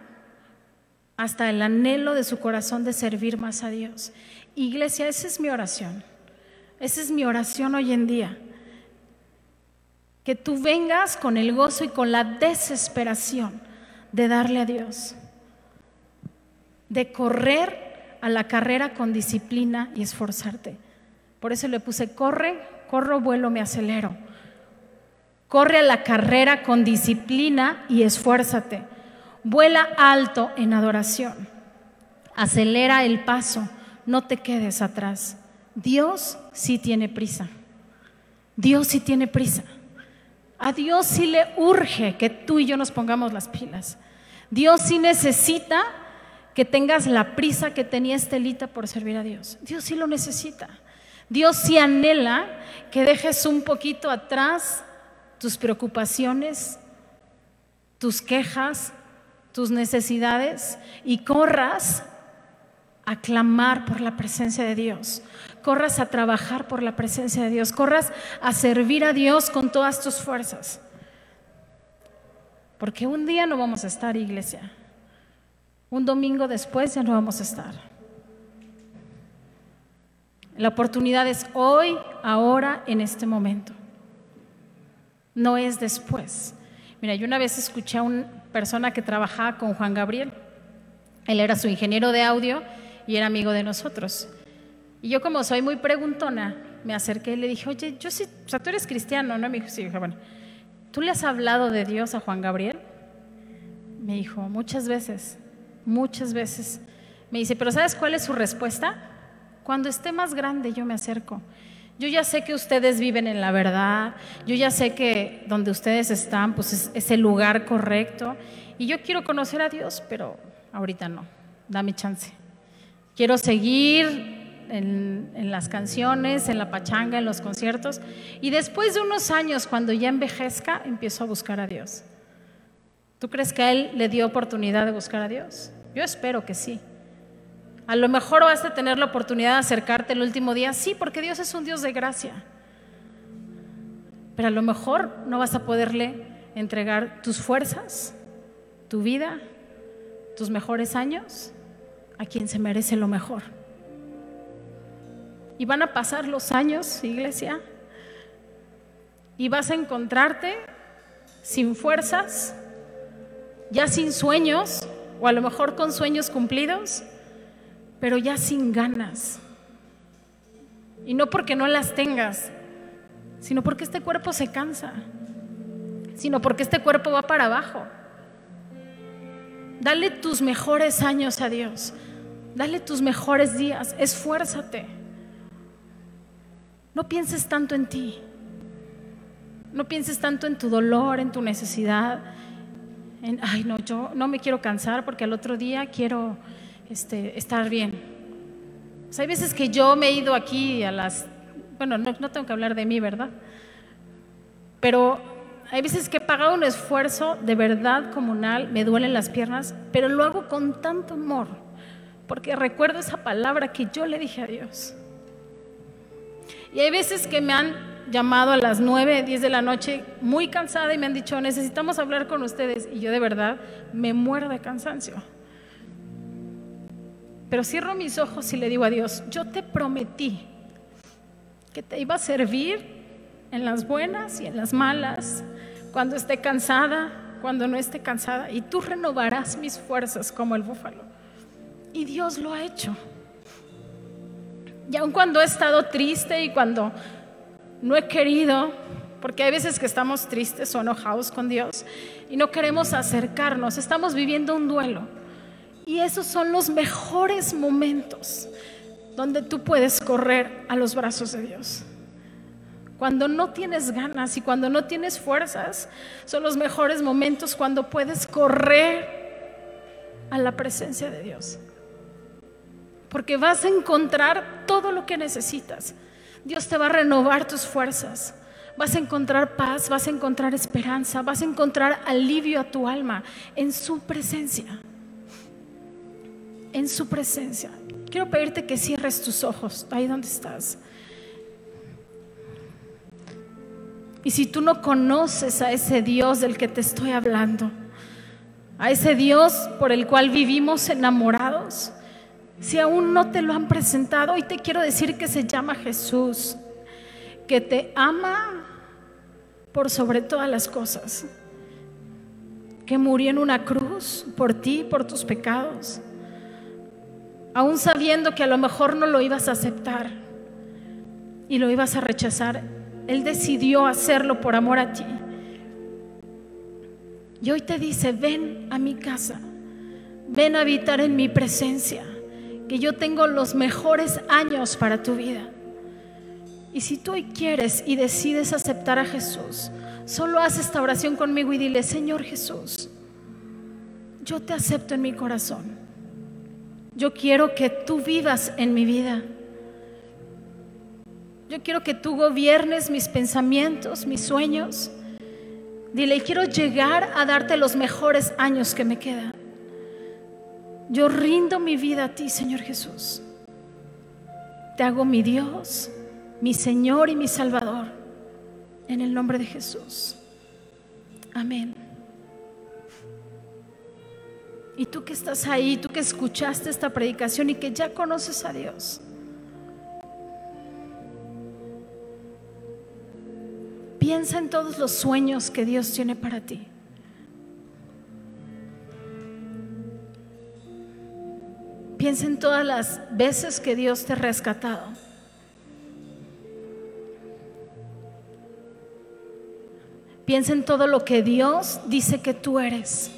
hasta el anhelo de su corazón de servir más a Dios. Iglesia, esa es mi oración. Esa es mi oración hoy en día que tú vengas con el gozo y con la desesperación de darle a Dios, de correr a la carrera con disciplina y esforzarte. Por eso le puse, corre, corro, vuelo, me acelero. Corre a la carrera con disciplina y esfuérzate. Vuela alto en adoración. Acelera el paso, no te quedes atrás. Dios sí tiene prisa. Dios sí tiene prisa. A Dios sí le urge que tú y yo nos pongamos las pilas. Dios sí necesita que tengas la prisa que tenía Estelita por servir a Dios. Dios sí lo necesita. Dios sí anhela que dejes un poquito atrás tus preocupaciones, tus quejas, tus necesidades y corras a clamar por la presencia de Dios, corras a trabajar por la presencia de Dios, corras a servir a Dios con todas tus fuerzas. Porque un día no vamos a estar, iglesia. Un domingo después ya no vamos a estar. La oportunidad es hoy, ahora, en este momento. No es después. Mira, yo una vez escuché a una persona que trabajaba con Juan Gabriel. Él era su ingeniero de audio y era amigo de nosotros. Y yo como soy muy preguntona, me acerqué y le dije, oye, yo sí, o sea, tú eres cristiano, ¿no? Me dijo, sí, dije, bueno, ¿tú le has hablado de Dios a Juan Gabriel? Me dijo, muchas veces, muchas veces. Me dice, pero ¿sabes cuál es su respuesta? Cuando esté más grande yo me acerco. Yo ya sé que ustedes viven en la verdad, yo ya sé que donde ustedes están pues es, es el lugar correcto y yo quiero conocer a Dios, pero ahorita no, dame chance. Quiero seguir en, las canciones, en la pachanga, en los conciertos. Y después de unos años, cuando ya envejezca, empiezo a buscar a Dios. ¿Tú crees que a él le dio oportunidad de buscar a Dios? Yo espero que sí. A lo mejor vas a tener la oportunidad de acercarte el último día, sí, porque Dios es un Dios de gracia. Pero a lo mejor no vas a poderle entregar tus fuerzas, tu vida, tus mejores años a quien se merece lo mejor. Y van a pasar los años, iglesia, y vas a encontrarte sin fuerzas, ya sin sueños, o a lo mejor con sueños cumplidos, pero ya sin ganas. Y no porque no las tengas, sino porque este cuerpo se cansa, sino porque este cuerpo va para abajo. Dale tus mejores años a Dios. Dale tus mejores días. Esfuérzate. No pienses tanto en ti. No pienses tanto en tu dolor, en tu necesidad. En, ay, no, yo no me quiero cansar porque al otro día quiero este, estar bien. hay veces que yo me he ido aquí a las... Bueno, no, no tengo que hablar de mí, ¿verdad? Pero hay veces que he pagado un esfuerzo de verdad comunal, me duelen las piernas, pero lo hago con tanto amor, porque recuerdo esa palabra que yo le dije a Dios. Y hay veces que me han llamado a las 9, 10 de la noche muy cansada y me han dicho, necesitamos hablar con ustedes. Y yo de verdad me muero de cansancio. Pero cierro mis ojos y le digo a Dios, yo te prometí que te iba a servir en las buenas y en las malas, cuando esté cansada, cuando no esté cansada, y tú renovarás mis fuerzas como el búfalo. Y Dios lo ha hecho. Y aun cuando he estado triste y cuando no he querido, porque hay veces que estamos tristes o enojados con Dios y no queremos acercarnos, estamos viviendo un duelo. Y esos son los mejores momentos donde tú puedes correr a los brazos de Dios. Cuando no tienes ganas y cuando no tienes fuerzas, son los mejores momentos cuando puedes correr a la presencia de Dios. Porque vas a encontrar todo lo que necesitas. Dios te va a renovar tus fuerzas. Vas a encontrar paz, vas a encontrar esperanza, vas a encontrar alivio a tu alma en su presencia. En su presencia. Quiero pedirte que cierres tus ojos ahí donde estás. Y si tú no conoces a ese Dios del que te estoy hablando, a ese Dios por el cual vivimos enamorados, si aún no te lo han presentado, hoy te quiero decir que se llama Jesús, que te ama por sobre todas las cosas, que murió en una cruz por ti, por tus pecados, aún sabiendo que a lo mejor no lo ibas a aceptar y lo ibas a rechazar, él decidió hacerlo por amor a ti. Y hoy te dice, ven a mi casa, ven a habitar en mi presencia, que yo tengo los mejores años para tu vida. Y si tú hoy quieres y decides aceptar a Jesús, solo haz esta oración conmigo y dile, Señor Jesús, yo te acepto en mi corazón. Yo quiero que tú vivas en mi vida. Yo quiero que tú gobiernes mis pensamientos, mis sueños. Dile, quiero llegar a darte los mejores años que me quedan. Yo rindo mi vida a ti, Señor Jesús. Te hago mi Dios, mi Señor y mi Salvador. En el nombre de Jesús. Amén. Y tú que estás ahí, tú que escuchaste esta predicación y que ya conoces a Dios. Piensa en todos los sueños que Dios tiene para ti. Piensa en todas las veces que Dios te ha rescatado. Piensa en todo lo que Dios dice que tú eres.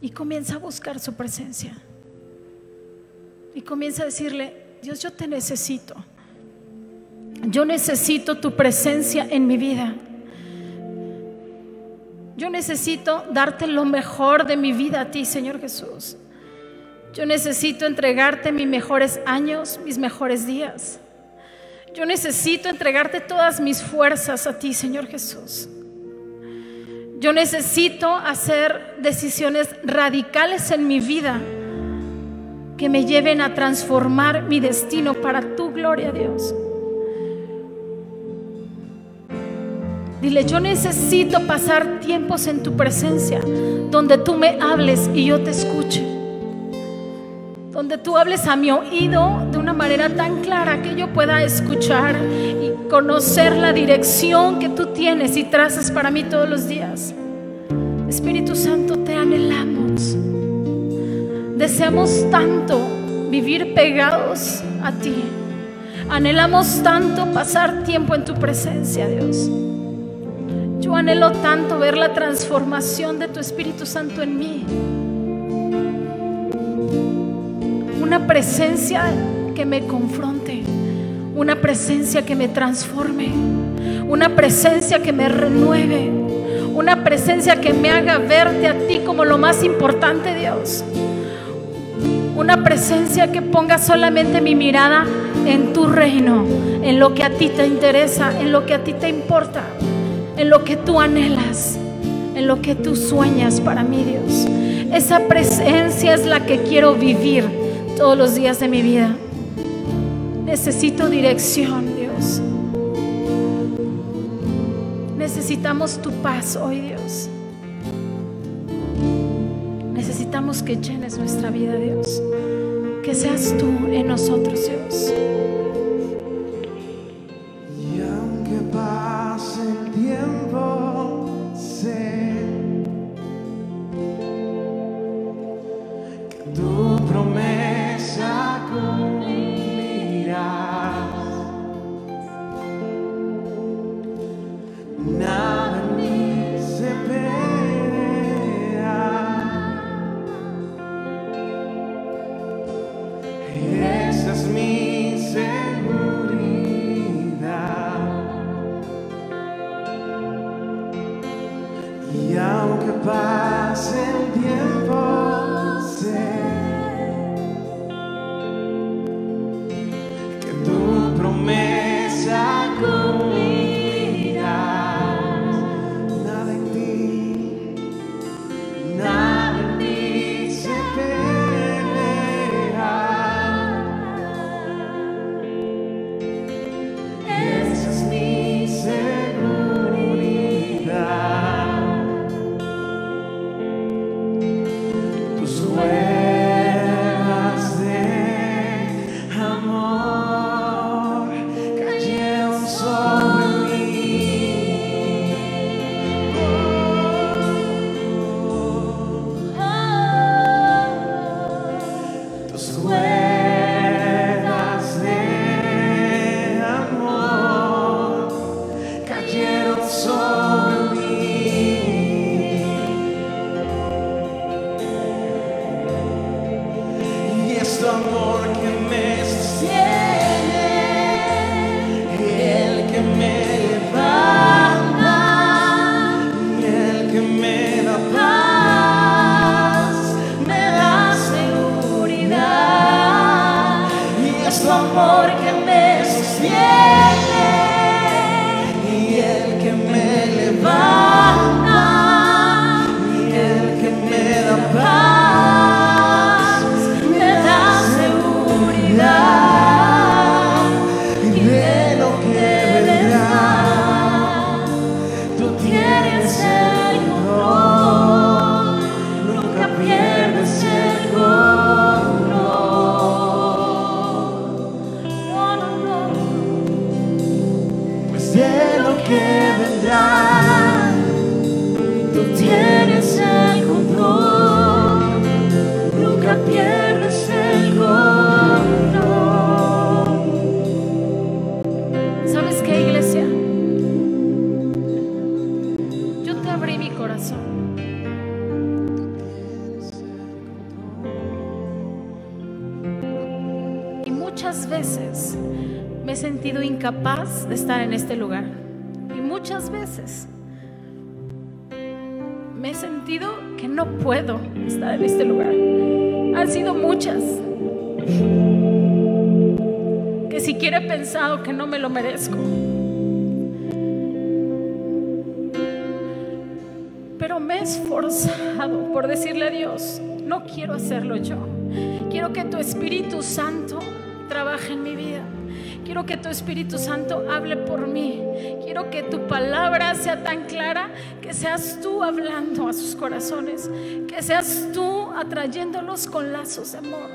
Y comienza a buscar su presencia. Y comienza a decirle, Dios, yo te necesito. Yo necesito tu presencia en mi vida. Yo necesito darte lo mejor de mi vida a ti, Señor Jesús. Yo necesito entregarte mis mejores años, mis mejores días. Yo necesito entregarte todas mis fuerzas a ti, Señor Jesús. Yo necesito hacer decisiones radicales en mi vida que me lleven a transformar mi destino para tu gloria, Dios. Dile, yo necesito pasar tiempos en tu presencia, donde tú me hables y yo te escuche. Donde tú hables a mi oído de una manera tan clara que yo pueda escuchar y conocer la dirección que tú tienes y trazas para mí todos los días. Espíritu Santo, te anhelamos. Deseamos tanto vivir pegados a ti. Anhelamos tanto pasar tiempo en tu presencia, Dios. Yo anhelo tanto ver la transformación de tu Espíritu Santo en mí. Una presencia que me confronte, una presencia que me transforme, una presencia que me renueve, una presencia que me haga verte a ti como lo más importante, Dios. Una presencia que ponga solamente mi mirada en tu reino, en lo que a ti te interesa, en lo que a ti te importa en lo que tú anhelas, en lo que tú sueñas para mí, Dios. Esa presencia es la que quiero vivir todos los días de mi vida. Necesito dirección, Dios. Necesitamos tu paz hoy, Dios. Necesitamos que llenes nuestra vida, Dios. Que seas tú en nosotros, Dios. De estar en este lugar. Y muchas veces me he sentido que no puedo estar en este lugar. Han sido muchas. Que siquiera he pensado que no me lo merezco. Pero me he esforzado por decirle a Dios, no quiero hacerlo yo. Quiero que tu Espíritu Santo trabaje en mi vida. Quiero que tu Espíritu Santo hable por mí. Quiero que tu palabra sea tan clara que seas tú hablando a sus corazones, que seas tú atrayéndolos con lazos de amor.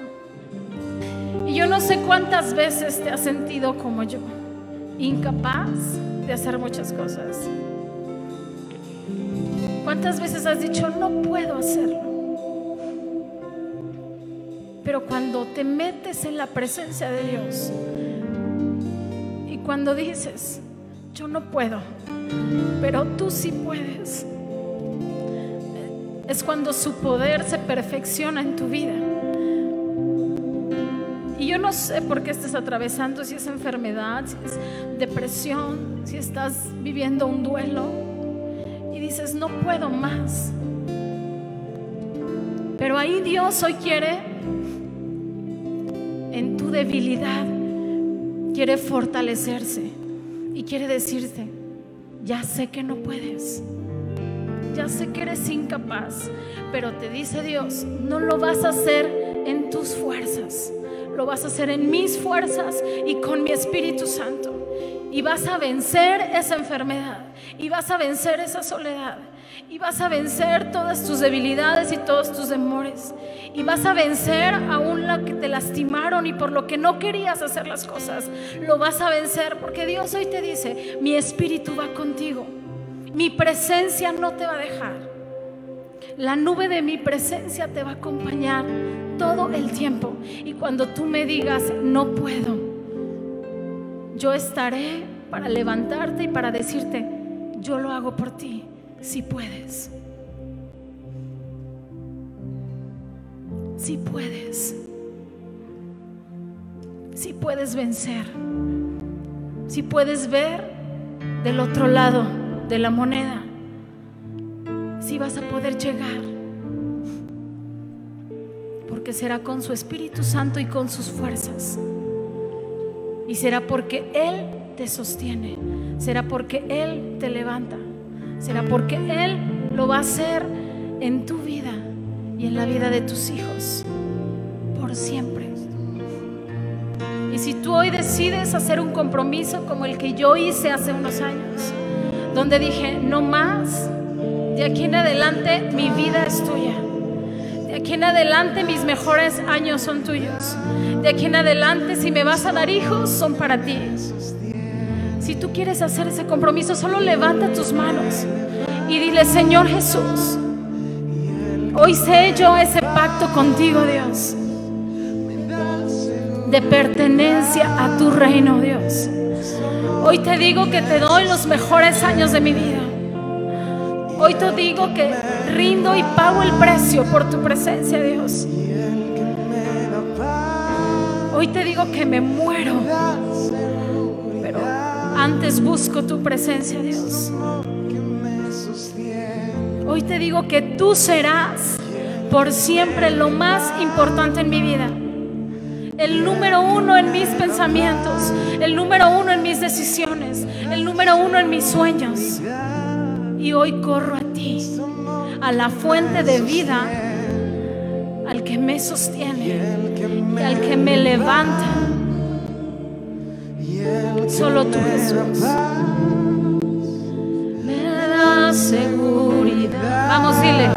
Y yo no sé cuántas veces te has sentido como yo, incapaz de hacer muchas cosas. ¿Cuántas veces has dicho, no puedo hacerlo? Pero cuando te metes en la presencia de Dios, cuando dices, yo no puedo, pero tú sí puedes, es cuando su poder se perfecciona en tu vida. Y yo no sé por qué estás atravesando, si es enfermedad, si es depresión, si estás viviendo un duelo y dices, no puedo más. Pero ahí Dios hoy quiere en tu debilidad quiere fortalecerse y quiere decirte, ya sé que no puedes, ya sé que eres incapaz, pero te dice Dios, no lo vas a hacer en tus fuerzas, lo vas a hacer en mis fuerzas y con mi Espíritu Santo. Y vas a vencer esa enfermedad, y vas a vencer esa soledad, y vas a vencer todas tus debilidades y todos tus demores. Y vas a vencer aún la que te lastimaron y por lo que no querías hacer las cosas. Lo vas a vencer porque Dios hoy te dice, mi espíritu va contigo. Mi presencia no te va a dejar. La nube de mi presencia te va a acompañar todo el tiempo. Y cuando tú me digas, no puedo, yo estaré para levantarte y para decirte, yo lo hago por ti si puedes. Si puedes. Si puedes vencer. Si puedes ver del otro lado de la moneda. Si vas a poder llegar. Porque será con su Espíritu Santo y con sus fuerzas. Y será porque Él te sostiene. Será porque Él te levanta será porque Él lo va a hacer en tu vida y en la vida de tus hijos por siempre. Y si tú hoy decides hacer un compromiso como el que yo hice hace unos años, donde dije, no más, de aquí en adelante mi vida es tuya. De aquí en adelante mis mejores años son tuyos. De aquí en adelante si me vas a dar hijos son para ti. Si tú quieres hacer ese compromiso, solo levanta tus manos y dile, Señor Jesús, hoy sé yo ese pacto contigo, Dios, de pertenencia a tu reino, Dios. Hoy te digo que te doy los mejores años de mi vida. Hoy te digo que rindo y pago el precio por tu presencia, Dios. Hoy te digo que me muero antes busco tu presencia, Dios. Hoy te digo que tú serás por siempre lo más importante en mi vida. el número uno en mis pensamientos, el número uno en mis decisiones, el número uno en mis sueños. Y hoy corro a ti, a la fuente de vida, al que me sostiene al que me levanta. Solo tú, Jesús. Me da seguridad. Vamos, dile.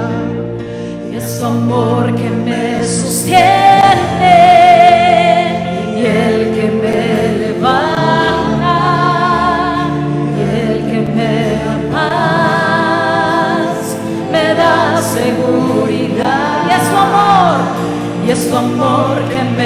Es tu amor que me sostiene y el que me levanta y el que me paz me da seguridad y es tu amor y es tu amor que me